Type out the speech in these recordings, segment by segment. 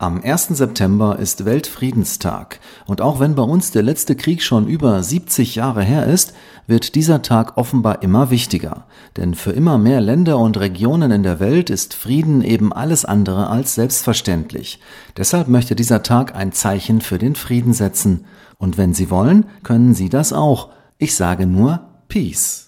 Am 1. September ist Weltfriedenstag und auch wenn bei uns der letzte Krieg schon über 70 Jahre her ist, wird dieser Tag offenbar immer wichtiger. Denn für immer mehr Länder und Regionen in der Welt ist Frieden eben alles andere als selbstverständlich. Deshalb möchte dieser Tag ein Zeichen für den Frieden setzen. Und wenn Sie wollen, können Sie das auch. Ich sage nur Peace.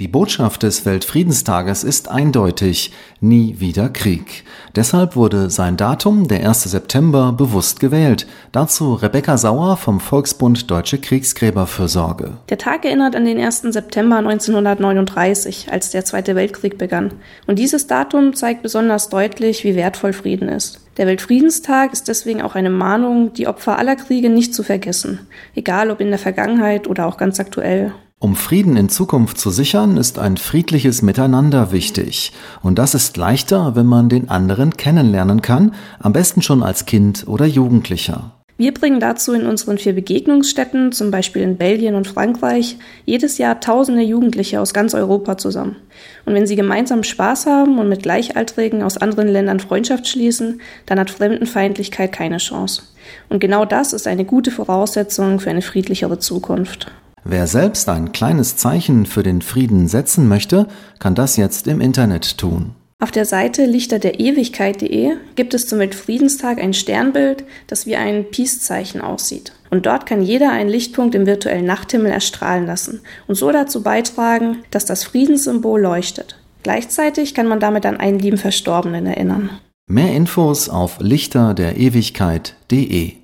Die Botschaft des Weltfriedenstages ist eindeutig, nie wieder Krieg. Deshalb wurde sein Datum, der 1. September, bewusst gewählt. Dazu Rebecca Sauer vom Volksbund Deutsche Kriegsgräberfürsorge. Der Tag erinnert an den 1. September 1939, als der Zweite Weltkrieg begann. Und dieses Datum zeigt besonders deutlich, wie wertvoll Frieden ist. Der Weltfriedenstag ist deswegen auch eine Mahnung, die Opfer aller Kriege nicht zu vergessen, egal ob in der Vergangenheit oder auch ganz aktuell. Um Frieden in Zukunft zu sichern, ist ein friedliches Miteinander wichtig. Und das ist leichter, wenn man den anderen kennenlernen kann, am besten schon als Kind oder Jugendlicher. Wir bringen dazu in unseren vier Begegnungsstätten, zum Beispiel in Belgien und Frankreich, jedes Jahr tausende Jugendliche aus ganz Europa zusammen. Und wenn sie gemeinsam Spaß haben und mit Gleichaltrigen aus anderen Ländern Freundschaft schließen, dann hat Fremdenfeindlichkeit keine Chance. Und genau das ist eine gute Voraussetzung für eine friedlichere Zukunft. Wer selbst ein kleines Zeichen für den Frieden setzen möchte, kann das jetzt im Internet tun. Auf der Seite lichterderewigkeit.de gibt es zum Weltfriedenstag ein Sternbild, das wie ein Peace-Zeichen aussieht. Und dort kann jeder einen Lichtpunkt im virtuellen Nachthimmel erstrahlen lassen und so dazu beitragen, dass das Friedenssymbol leuchtet. Gleichzeitig kann man damit an einen lieben Verstorbenen erinnern. Mehr Infos auf lichterderewigkeit.de